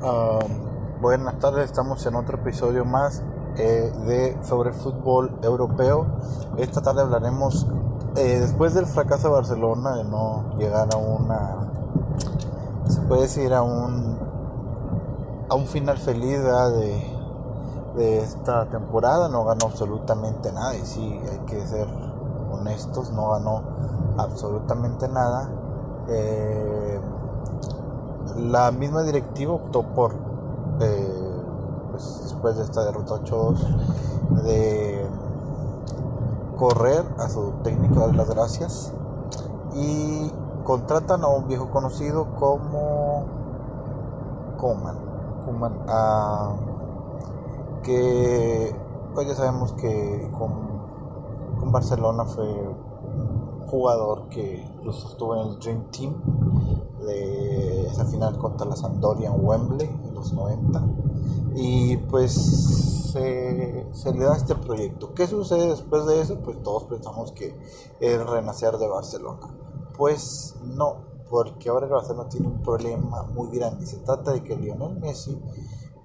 Ah, buenas tardes, estamos en otro episodio más eh, de sobre fútbol europeo. Esta tarde hablaremos eh, después del fracaso de Barcelona de no llegar a una, se puede decir a un a un final feliz de, de esta temporada. No ganó absolutamente nada y sí hay que ser honestos, no ganó absolutamente nada. Eh, la misma directiva optó por, eh, pues, después de esta derrota 8-2, de correr a su técnico de las gracias y contratan a un viejo conocido como Coman, que pues ya sabemos que con, con Barcelona fue jugador que incluso estuvo en el Dream Team de esa final contra la Sampdoria en Wembley en los 90 y pues se, se, le da este proyecto. ¿Qué sucede después de eso? Pues todos pensamos que es renacer de Barcelona. Pues no, porque ahora el Barcelona tiene un problema muy grande. Se trata de que Lionel Messi,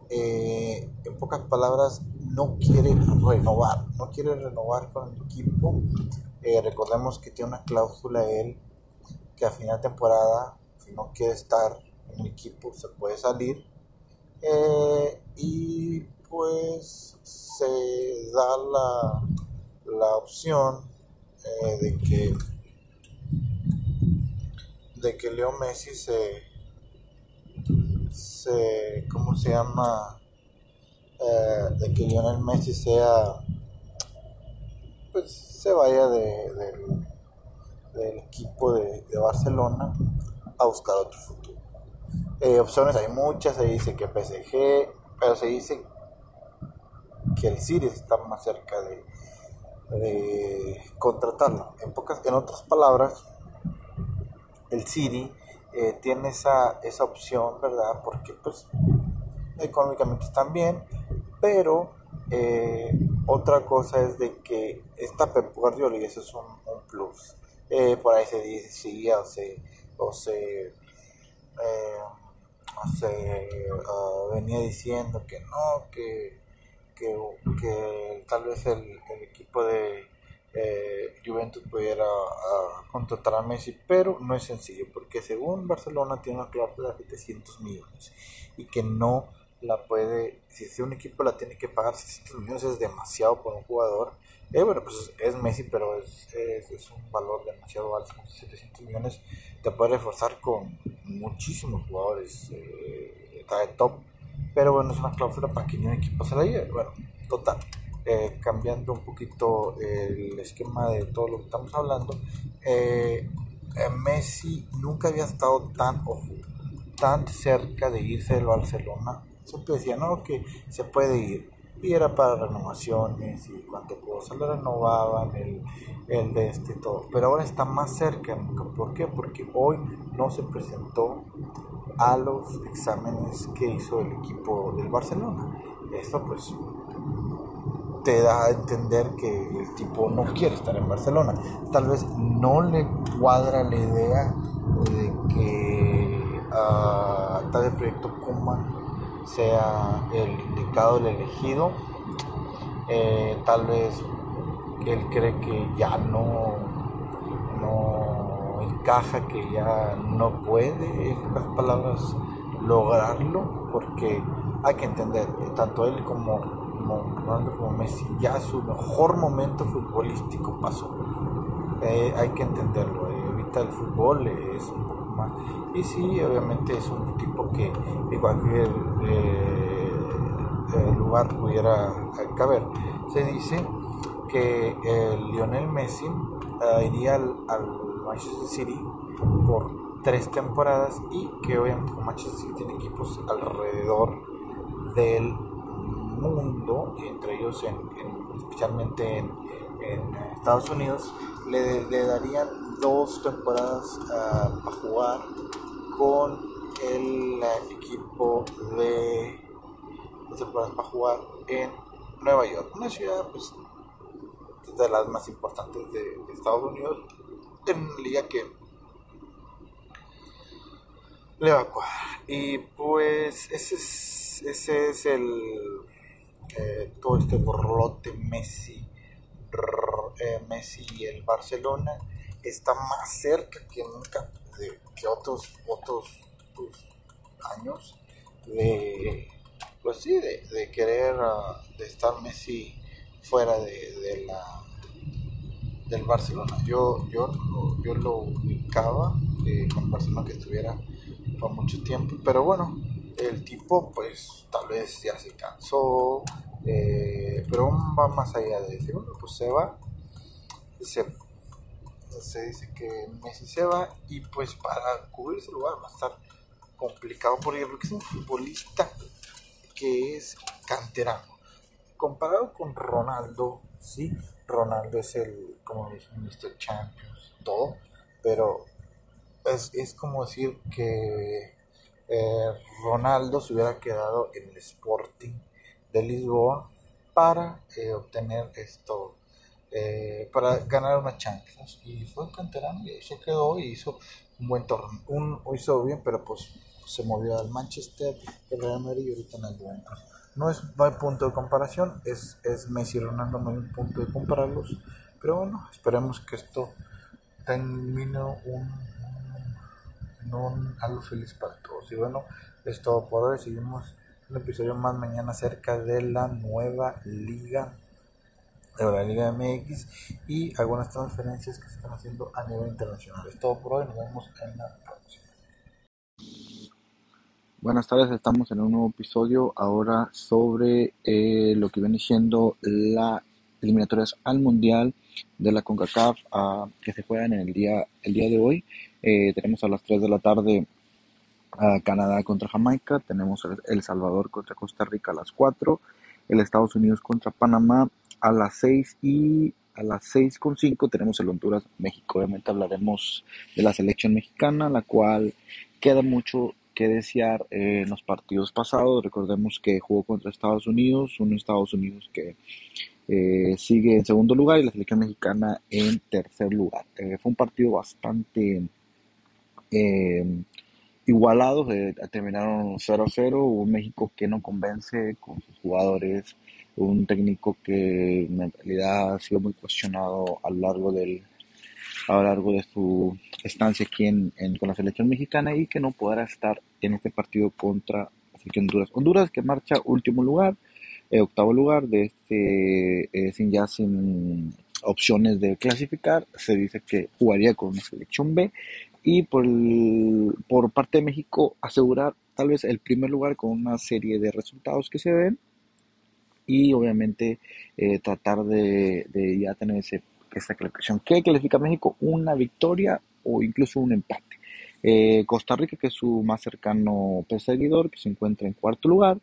eh, en pocas palabras, no quiere renovar, no quiere renovar con el equipo eh, recordemos que tiene una cláusula él que a final de temporada, si no quiere estar en el equipo, se puede salir. Eh, y pues se da la, la opción de que de que Leo Messi se se cómo se llama de que Lionel Messi sea pues se vaya de, del equipo de, Barcelona a buscar otro futuro. Eh, opciones hay muchas, se dice que PSG, pero se dice que el City está más cerca de, de contratarlo. En, pocas, en otras palabras, el City eh, tiene esa, esa opción, ¿verdad? Porque pues económicamente están bien, pero eh, otra cosa es de que esta Pep Guardiola, y eso es un, plus, eh, por ahí se decía o se, o se, eh, ah, venía diciendo que no, que, que, tal vez el, equipo de Juventus pudiera uh, contratar a Messi, pero no es sencillo, porque según Barcelona tiene una cláusula de 700 millones y que no la puede, si, un equipo la tiene que pagar 600 millones es demasiado por un jugador. Eh, bueno, pues es Messi, pero es, es, un valor demasiado alto, 700 millones te puede reforzar con muchísimos jugadores eh, está de top, pero bueno, es una cláusula para que ni un equipo se la lleve. Bueno, total, eh, cambiando un poquito el esquema de todo lo que estamos hablando, eh, Messi nunca había estado tan, tan cerca de irse del Barcelona siempre decía, no, que se puede ir. Y era para renovaciones y cuánto cosas, le renovaban el, el de este todo. Pero ahora está más cerca. ¿Por qué? Porque hoy no se presentó a los exámenes que hizo el equipo del Barcelona. Esto pues te da a entender que el tipo no quiere estar en Barcelona. Tal vez no le cuadra la idea de que uh, tal el proyecto Puma sea el indicado, el elegido. Eh, tal vez él cree que ya no, no encaja, que ya no puede, en pocas palabras, lograrlo, porque hay que entender, tanto él como, Ronaldo como Messi, ya su mejor momento futbolístico pasó. Eh, hay que entenderlo, eh, ahorita el fútbol es un y sí, obviamente es un tipo que en cualquier eh, eh, lugar pudiera caber. Se dice que Lionel Messi eh, iría al, Manchester City por tres temporadas y que obviamente Manchester City tiene equipos alrededor del mundo, entre ellos en, especialmente en, Estados Unidos, le, darían dos temporadas uh, a jugar con el equipo de dos temporadas para jugar en Nueva York, una ciudad pues, de las más importantes de, Estados Unidos, en una liga que le va a cuadrar. Y pues ese es, ese es el eh, todo este borlote Messi, eh, Messi y el Barcelona está más cerca que nunca de, que otros otros pues, años de pues sí de, querer uh, de estar Messi fuera de, la del Barcelona. Yo yo yo lo ubicaba eh, con Barcelona que estuviera por mucho tiempo pero bueno el tipo pues tal vez ya se cansó eh, pero va más allá de decir bueno pues se va se, se dice que Messi se va y pues para cubrir ese lugar va a estar complicado por porque es un futbolista que es canterano comparado con Ronaldo sí Ronaldo es el como dije Mr. Champions todo pero es, es como decir que eh, Ronaldo se hubiera quedado en el Sporting de Lisboa para eh, obtener esto, eh, para ganar una Champions. Y fue canterano y eso quedó y hizo un buen torneo. Un, hizo bien, pero pues se movió al Manchester, el Real Madrid y ahorita en el Juventus. No, es, no hay punto de comparación, es, es Messi y Ronaldo, no hay un punto de compararlos. Pero bueno, esperemos que esto termine un un, algo feliz para todos. Y bueno, es todo por hoy. Seguimos un episodio más mañana acerca de la nueva liga de la Liga MX y algunas transferencias que se están haciendo a nivel internacional. Es todo por hoy. Nos vemos en la próxima. Buenas tardes, estamos en un nuevo episodio ahora sobre eh, lo que viene siendo la eliminatorias al Mundial de la CONCACAF uh, que se juegan en el día, el día de hoy. Eh, tenemos a las 3 de la tarde a Canadá contra Jamaica, tenemos El Salvador contra Costa Rica a las 4, el Estados Unidos contra Panamá a las 6 y a las 6 con 5 tenemos el Honduras México. Obviamente hablaremos de la selección mexicana, la cual queda mucho que desear en los partidos pasados. Recordemos que jugó contra Estados Unidos, un Estados Unidos que eh, sigue en segundo lugar y la selección mexicana en tercer lugar. Eh, fue un partido bastante eh, igualado, terminaron 0-0, un México que no convence con sus jugadores, un técnico que en realidad ha sido muy cuestionado a lo largo del a lo largo de su estancia aquí en, con la selección mexicana y que no podrá estar en este partido contra Honduras. Honduras que marcha último lugar, eh, octavo lugar de este, eh, sin ya sin opciones de clasificar, se dice que jugaría con una selección B y por, por parte de México asegurar tal vez el primer lugar con una serie de resultados que se den y obviamente eh, tratar de, ya tener ese, esa clasificación. ¿Qué clasifica México? Una victoria o incluso un empate. Eh, Costa Rica, que es su más cercano perseguidor, que se encuentra en cuarto lugar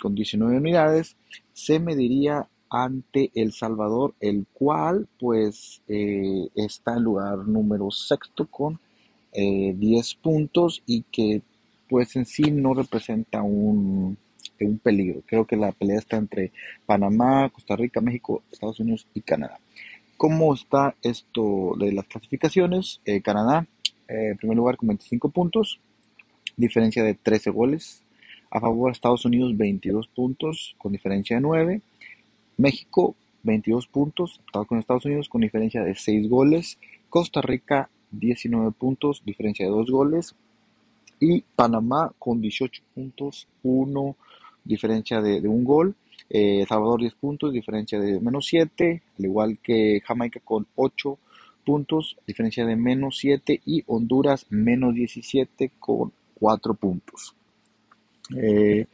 con 19 unidades, se mediría ante El Salvador, el cual pues eh, está en lugar número sexto con 10 eh, puntos y que pues en sí no representa un, un peligro. Creo que la pelea está entre Panamá, Costa Rica, México, Estados Unidos y Canadá. ¿Cómo está esto de las clasificaciones? Canadá en primer lugar con 25 puntos, diferencia de 13 goles. A favor Estados Unidos 22 puntos con diferencia de 9. México 22 puntos, con Estados Unidos con diferencia de 6 goles. Costa Rica 19 puntos, diferencia de 2 goles. Y Panamá con 18 puntos, 1 diferencia de, de un gol. Eh, Salvador 10 puntos, diferencia de menos 7, al igual que Jamaica con 8 puntos, diferencia de menos 7 y Honduras menos 17 con 4 puntos. Eh,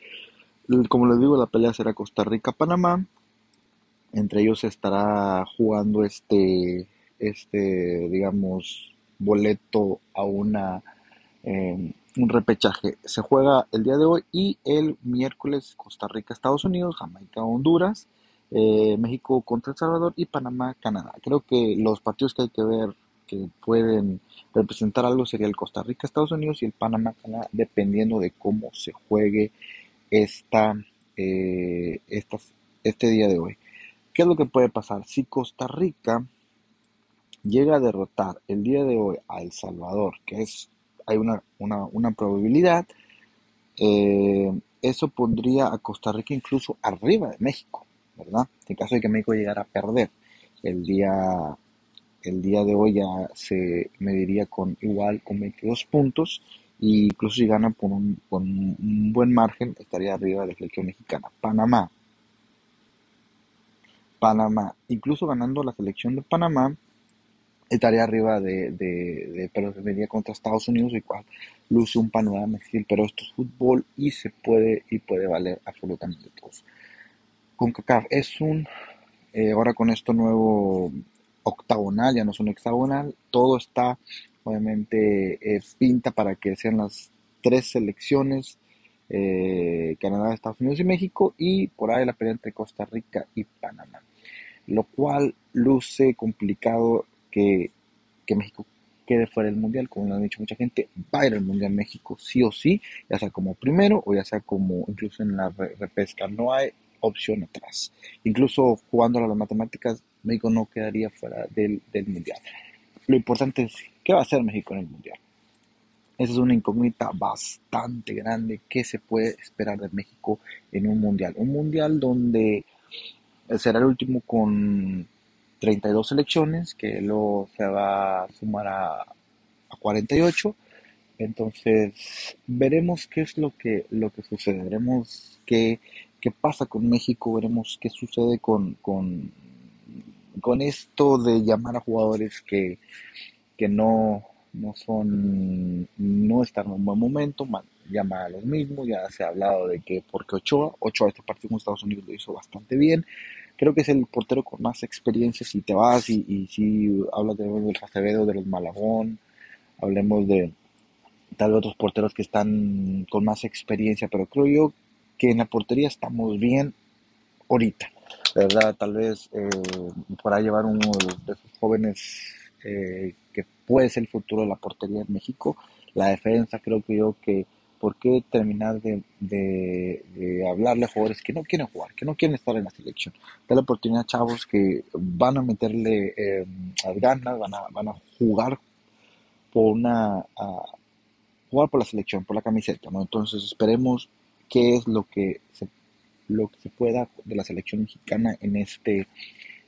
como les digo, la pelea será Costa Rica-Panamá. Entre ellos estará jugando este, este digamos, boleto a una, eh, un repechaje. Se juega el día de hoy y el miércoles Costa Rica-Estados Unidos, Jamaica-Honduras eh, México contra El Salvador y Panamá, Canadá. Creo que los partidos que hay que ver que pueden representar algo sería el Costa Rica, Estados Unidos y el Panamá, Canadá, dependiendo de cómo se juegue esta, eh, este día de hoy. ¿Qué es lo que puede pasar? Si Costa Rica llega a derrotar el día de hoy a El Salvador, que es hay una, una, una probabilidad. Eh, eso pondría a Costa Rica incluso arriba de México, ¿verdad? En caso de que México llegara a perder. El día, el día de hoy ya se mediría con igual con 22 puntos e incluso si gana por un, con un buen margen estaría arriba de la selección mexicana. Panamá. Panamá, incluso ganando la selección de Panamá, estaría arriba de, de, pero se venía contra Estados Unidos, igual luce un panorama difícil, pero esto es fútbol y se puede y puede valer absolutamente todos. Con CACAF es un, eh, ahora con esto nuevo octagonal, ya no es un hexagonal, todo está obviamente eh, pinta para que sean las tres selecciones, eh, Canadá, Estados Unidos y México, y por ahí la pelea entre Costa Rica y Panamá, lo cual luce complicado que, México quede fuera del mundial, como lo ha dicho mucha gente, va a ir al mundial México sí o sí, ya sea como primero o ya sea como incluso en la repesca, no hay opción atrás. Incluso jugando a las matemáticas, México no quedaría fuera del, del mundial. Lo importante es, ¿qué va a hacer México en el mundial? Esa es una incógnita bastante grande. ¿Qué se puede esperar de México en un mundial? Un mundial donde será el último con 32 selecciones, que luego se va a sumar a, a 48. Entonces, veremos qué es lo que, lo que sucede, veremos qué, qué pasa con México, veremos qué sucede con, con, con esto de llamar a jugadores que, que no, no son, no están en un buen momento, llama a los mismos, ya se ha hablado de que porque Ochoa, Ochoa este partido con Estados Unidos lo hizo bastante bien, creo que es el portero con más experiencia si te vas y, si hablas de, del Acevedo, de los Malagón, hablemos de tal vez otros porteros que están con más experiencia, pero creo yo que en la portería estamos bien ahorita, ¿verdad? Tal vez eh, para llevar uno de, esos jóvenes eh, que puede ser el futuro de la portería en México. La defensa creo que yo que ¿por qué terminar de, de, hablarle a jugadores que no quieren jugar, que no quieren estar en la selección? Da la oportunidad a chavos que van a meterle eh, ganas, van a, a jugar por una... jugar por la selección, por la camiseta, ¿no? Entonces esperemos qué es lo que se, lo que se pueda de la selección mexicana en este,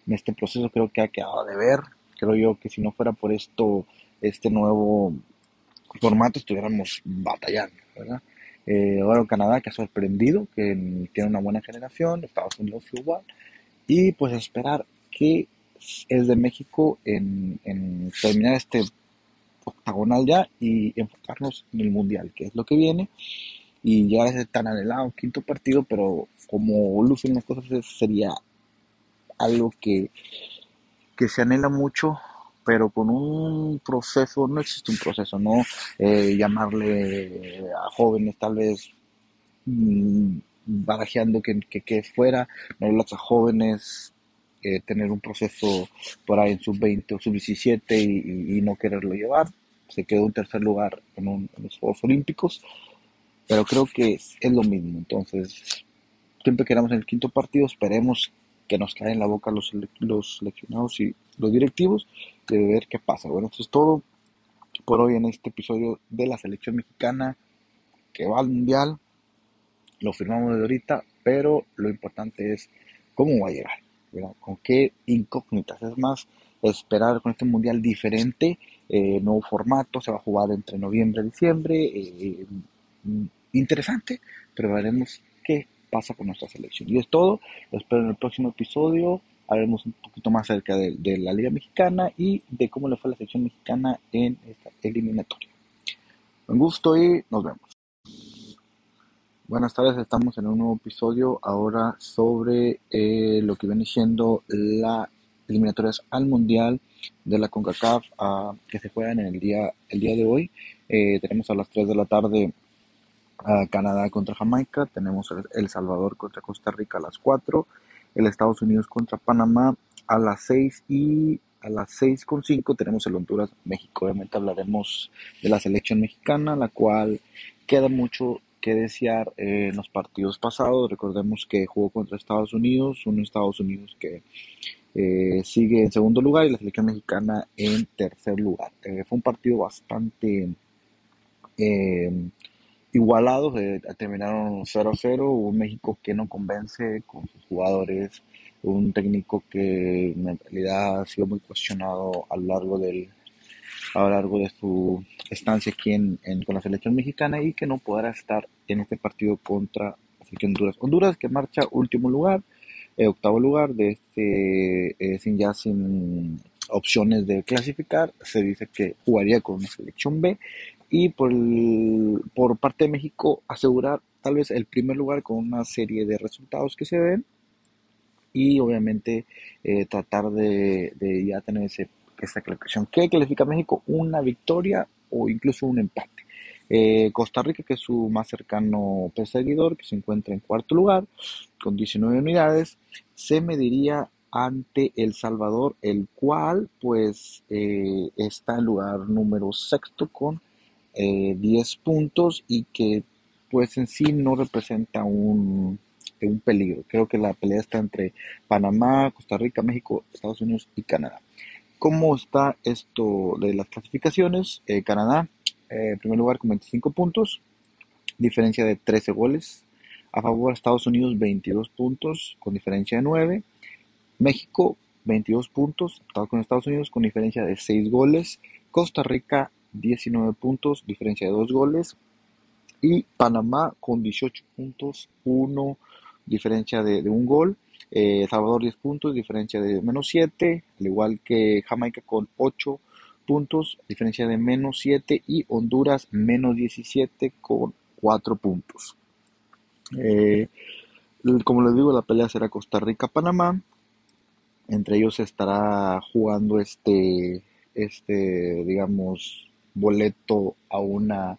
en este proceso. Creo que ha quedado de ver. Creo yo que si no fuera por esto, este nuevo formato, estuviéramos batallando. ¿verdad? Eh, ahora Canadá que ha sorprendido, que tiene una buena generación, Estados Unidos igual, y pues esperar qué es de México en, terminar este octagonal ya y enfocarnos en el mundial, que es lo que viene, y ya es tan anhelado quinto partido, pero como lucen las cosas sería algo que, que se anhela mucho pero con un proceso, no existe un proceso, ¿no? Eh, llamarle a jóvenes tal vez mm, barajeando que, que, fuera, no a jóvenes eh, tener un proceso por ahí en sub-20 o sub-17 y, no quererlo llevar. Se quedó en tercer lugar en, los Juegos Olímpicos, pero creo que es, lo mismo. Entonces, siempre queramos en el quinto partido, esperemos que nos caen en la boca los, los seleccionados y los directivos de ver qué pasa. Bueno, esto es todo por hoy en este episodio de la selección mexicana que va al mundial. Lo firmamos desde ahorita, pero lo importante es cómo va a llegar, con qué incógnitas. Es más, esperar con este mundial diferente, eh, nuevo formato, se va a jugar entre noviembre y diciembre. Eh, interesante, pero veremos qué pasa con nuestra selección. Y es todo, lo espero en el próximo episodio hablaremos un poquito más acerca de, la Liga Mexicana y de cómo le fue a la selección mexicana en esta eliminatoria. Un gusto y nos vemos. Buenas tardes, estamos en un nuevo episodio ahora sobre eh, lo que viene siendo la eliminatorias al Mundial de la CONCACAF ah, que se juegan en el día, el día de hoy. Eh, tenemos a las 3 de la tarde a Canadá contra Jamaica, tenemos El Salvador contra Costa Rica a las 4 el Estados Unidos contra Panamá a las 6 y a las 6 con 5 tenemos el Honduras México. Obviamente hablaremos de la selección mexicana, la cual queda mucho que desear en los partidos pasados. Recordemos que jugó contra Estados Unidos, un Estados Unidos que eh, sigue en segundo lugar y la selección mexicana en tercer lugar. Eh, fue un partido bastante eh, igualados, eh, terminaron 0-0, un México que no convence con sus jugadores, un técnico que en realidad ha sido muy cuestionado a lo largo del a lo largo de su estancia aquí en, con la selección mexicana y que no podrá estar en este partido contra Honduras. Honduras que marcha último lugar, eh, octavo lugar de este eh, sin ya sin opciones de clasificar, se dice que jugaría con una selección B y por, por parte de México asegurar tal vez el primer lugar con una serie de resultados que se den y obviamente eh, tratar de, ya tener ese, esa clasificación. ¿Qué clasifica México? Una victoria o incluso un empate. Eh, Costa Rica, que es su más cercano perseguidor, que se encuentra en cuarto lugar con 19 unidades, se mediría ante El Salvador, el cual pues eh, está en lugar número sexto con 10 eh, puntos y que pues en sí no representa un, un peligro. Creo que la pelea está entre Panamá, Costa Rica, México, Estados Unidos y Canadá. ¿Cómo está esto de las clasificaciones? Eh, Canadá, en primer lugar con 25 puntos, diferencia de 13 goles. A favor Estados Unidos 22 puntos con diferencia de 9. México 22 puntos, con Estados Unidos con diferencia de 6 goles. Costa Rica 19 puntos, diferencia de 2 goles. Y Panamá con 18 puntos, 1 diferencia de, de un gol. Eh, Salvador 10 puntos, diferencia de menos 7, al igual que Jamaica con 8 puntos, diferencia de menos 7 y Honduras menos 17 con 4 puntos. Eh, como les digo, la pelea será Costa Rica-Panamá. Entre ellos estará jugando este, este, digamos, boleto a una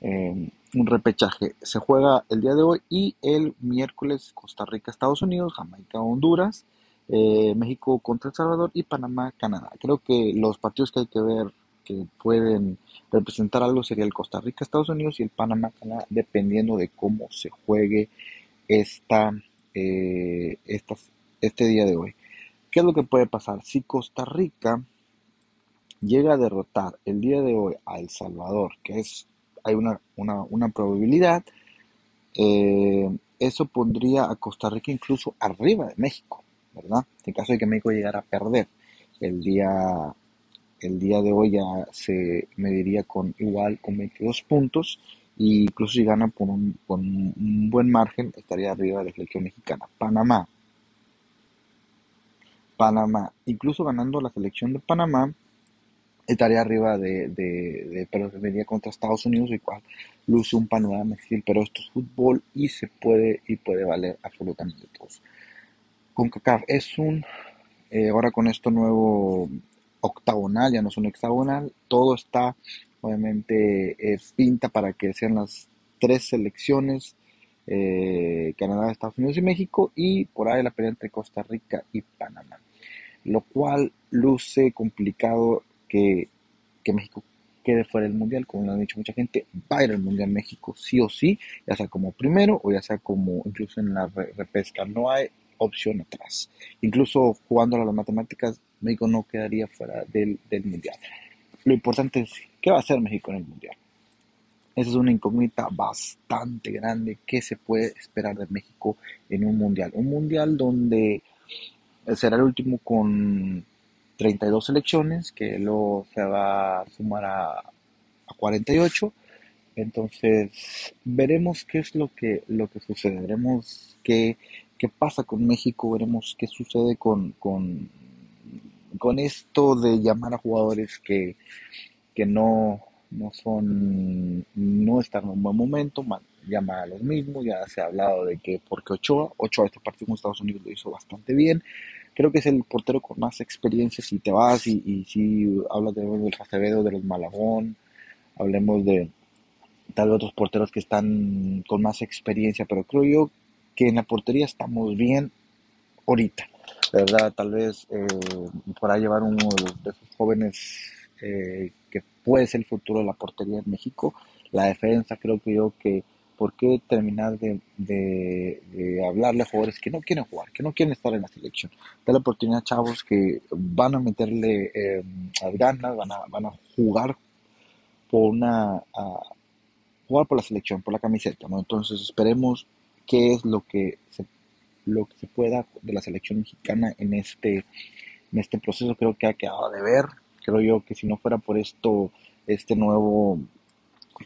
eh, un repechaje. Se juega el día de hoy y el miércoles Costa Rica, Estados Unidos, Jamaica, Honduras, eh, México contra El Salvador y Panamá, Canadá. Creo que los partidos que hay que ver que pueden representar algo sería el Costa Rica, Estados Unidos y el Panamá, Canadá, dependiendo de cómo se juegue esta, eh, este día de hoy. ¿Qué es lo que puede pasar? Si Costa Rica llega a derrotar el día de hoy a El Salvador, que es hay una, una, probabilidad, eh, eso pondría a Costa Rica incluso arriba de México, ¿verdad? En caso de que México llegara a perder el día, el día de hoy ya se mediría con igual con 22 puntos e incluso si gana por un, con un buen margen estaría arriba de la selección mexicana. Panamá. Panamá, incluso ganando la selección de Panamá, estaría arriba de, de, pero venía contra Estados Unidos, igual luce un panorama difícil, pero esto es fútbol y se puede y puede valer absolutamente todos. Con CACAF es un, eh, ahora con esto nuevo octagonal, ya no es un hexagonal, todo está obviamente eh, pinta para que sean las tres selecciones, eh, Canadá, Estados Unidos y México, y por ahí la pelea entre Costa Rica y Panamá, lo cual luce complicado que, México quede fuera del Mundial, como lo ha dicho mucha gente, va a ir al Mundial México sí o sí, ya sea como primero o ya sea como incluso en la repesca, no hay opción atrás. Incluso jugando a las matemáticas, México no quedaría fuera del, del Mundial. Lo importante es, ¿qué va a hacer México en el Mundial? Esa es una incógnita bastante grande. ¿Qué se puede esperar de México en un mundial? Un mundial donde será el último con 32 selecciones, que luego se va a sumar a, a 48. Entonces, veremos qué es lo que, lo que sucede, veremos qué, qué pasa con México, veremos qué sucede con, con, con esto de llamar a jugadores que, que no, no son, no están en un buen momento, llama a los mismos, ya se ha hablado de que porque Ochoa, Ochoa este partido con Estados Unidos lo hizo bastante bien, creo que es el portero con más experiencia si te vas y, si hablas de, del Acevedo, de los Malagón, hablemos de tal vez otros porteros que están con más experiencia, pero creo yo que en la portería estamos bien ahorita, verdad, tal vez eh, para llevar uno de, esos jóvenes eh, que puede ser el futuro de la portería en México, la defensa creo que yo que ¿por qué terminar de, hablarle a jugadores que no quieren jugar, que no quieren estar en la selección? Da la oportunidad a chavos que van a meterle eh, ganas, van a, van a jugar por una, jugar por la selección, por la camiseta, ¿no? Entonces esperemos qué es lo que se, lo que se pueda de la selección mexicana en este, en este proceso. Creo que ha quedado de ver. Creo yo que si no fuera por esto, este nuevo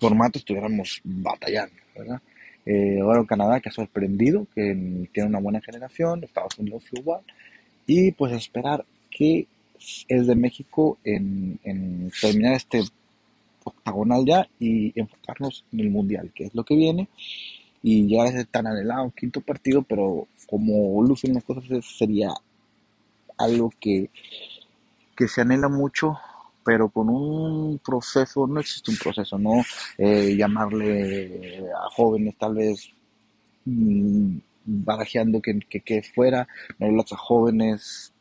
formato, estuviéramos batallando, ¿verdad? Eh, ahora Canadá que ha sorprendido, que tiene una buena generación, Estados Unidos igual, y pues esperar que es de México en, en terminar este octagonal ya y enfocarnos en el mundial, que es lo que viene, y ya es tan anhelado quinto partido, pero como lucen las cosas sería algo que, que se anhela mucho, pero con un proceso, no existe un proceso, ¿no? Eh, llamarle a jóvenes tal vez mmm, barajeando que, que, que fuera, a jóvenes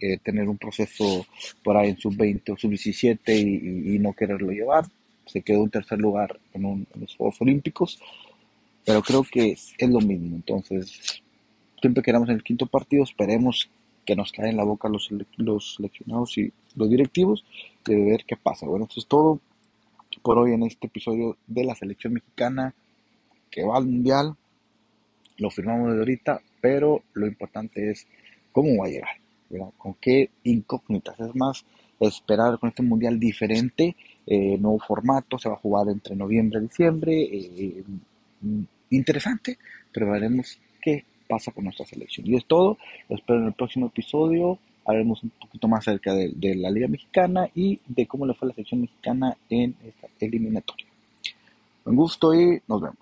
eh, tener un proceso por ahí en sub-20 o sub-17 y, y, no quererlo llevar. Se quedó en tercer lugar en, un, en, los Juegos Olímpicos, pero creo que es, es lo mismo. Entonces, siempre queramos en el quinto partido, esperemos que nos caen en la boca los, los seleccionados y los directivos de ver qué pasa. Bueno, esto es todo por hoy en este episodio de la selección mexicana que va al mundial. Lo firmamos de ahorita, pero lo importante es cómo va a llegar. con qué incógnitas. Es más, esperar con este mundial diferente, eh, nuevo formato, se va a jugar entre noviembre y diciembre. Eh, interesante, pero veremos qué pasa con nuestra selección. Y es todo, lo espero en el próximo episodio. Hablaremos un poquito más acerca de, la Liga Mexicana y de cómo le fue la selección mexicana en esta eliminatoria. Un gusto y nos vemos.